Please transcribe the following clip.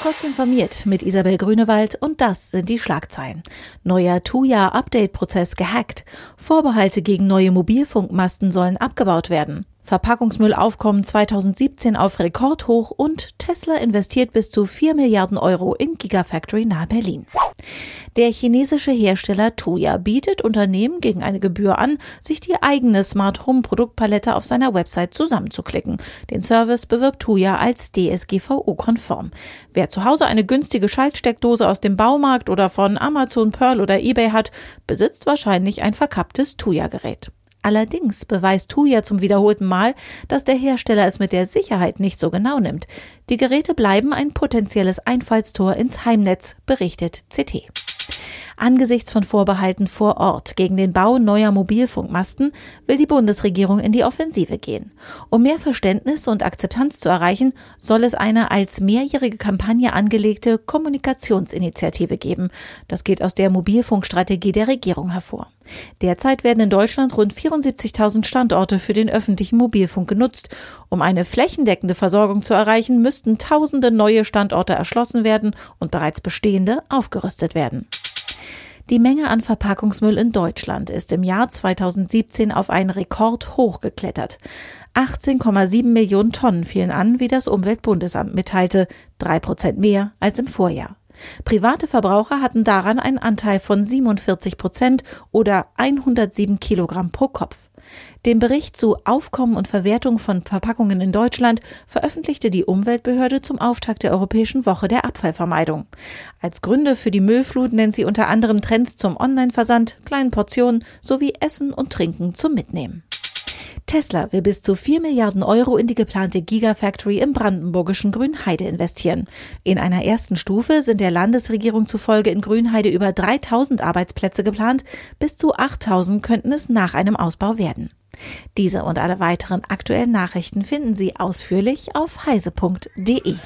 Kurz informiert mit Isabel Grünewald und das sind die Schlagzeilen. Neuer Tuya-Update-Prozess gehackt. Vorbehalte gegen neue Mobilfunkmasten sollen abgebaut werden. Verpackungsmüllaufkommen 2017 auf Rekordhoch und Tesla investiert bis zu 4 Milliarden Euro in Gigafactory nahe Berlin. Der chinesische Hersteller Tuya bietet Unternehmen gegen eine Gebühr an, sich die eigene Smart Home Produktpalette auf seiner Website zusammenzuklicken. Den Service bewirbt Tuya als DSGVO-konform. Wer zu Hause eine günstige Schaltsteckdose aus dem Baumarkt oder von Amazon Pearl oder eBay hat, besitzt wahrscheinlich ein verkapptes Tuya-Gerät. Allerdings beweist Tuya zum wiederholten Mal, dass der Hersteller es mit der Sicherheit nicht so genau nimmt. Die Geräte bleiben ein potenzielles Einfallstor ins Heimnetz, berichtet CT. Angesichts von Vorbehalten vor Ort gegen den Bau neuer Mobilfunkmasten will die Bundesregierung in die Offensive gehen. Um mehr Verständnis und Akzeptanz zu erreichen, soll es eine als mehrjährige Kampagne angelegte Kommunikationsinitiative geben. Das geht aus der Mobilfunkstrategie der Regierung hervor. Derzeit werden in Deutschland rund 74.000 Standorte für den öffentlichen Mobilfunk genutzt. Um eine flächendeckende Versorgung zu erreichen, müssten tausende neue Standorte erschlossen werden und bereits bestehende aufgerüstet werden. Die Menge an Verpackungsmüll in Deutschland ist im Jahr 2017 auf einen Rekord hochgeklettert. 18,7 Millionen Tonnen fielen an, wie das Umweltbundesamt mitteilte, drei Prozent mehr als im Vorjahr. Private Verbraucher hatten daran einen Anteil von 47 Prozent oder 107 Kilogramm pro Kopf. Den Bericht zu Aufkommen und Verwertung von Verpackungen in Deutschland veröffentlichte die Umweltbehörde zum Auftakt der Europäischen Woche der Abfallvermeidung. Als Gründe für die Müllflut nennt sie unter anderem Trends zum Online-Versand, kleinen Portionen sowie Essen und Trinken zum Mitnehmen. Tesla will bis zu 4 Milliarden Euro in die geplante Gigafactory im brandenburgischen Grünheide investieren. In einer ersten Stufe sind der Landesregierung zufolge in Grünheide über 3000 Arbeitsplätze geplant. Bis zu 8000 könnten es nach einem Ausbau werden. Diese und alle weiteren aktuellen Nachrichten finden Sie ausführlich auf heise.de.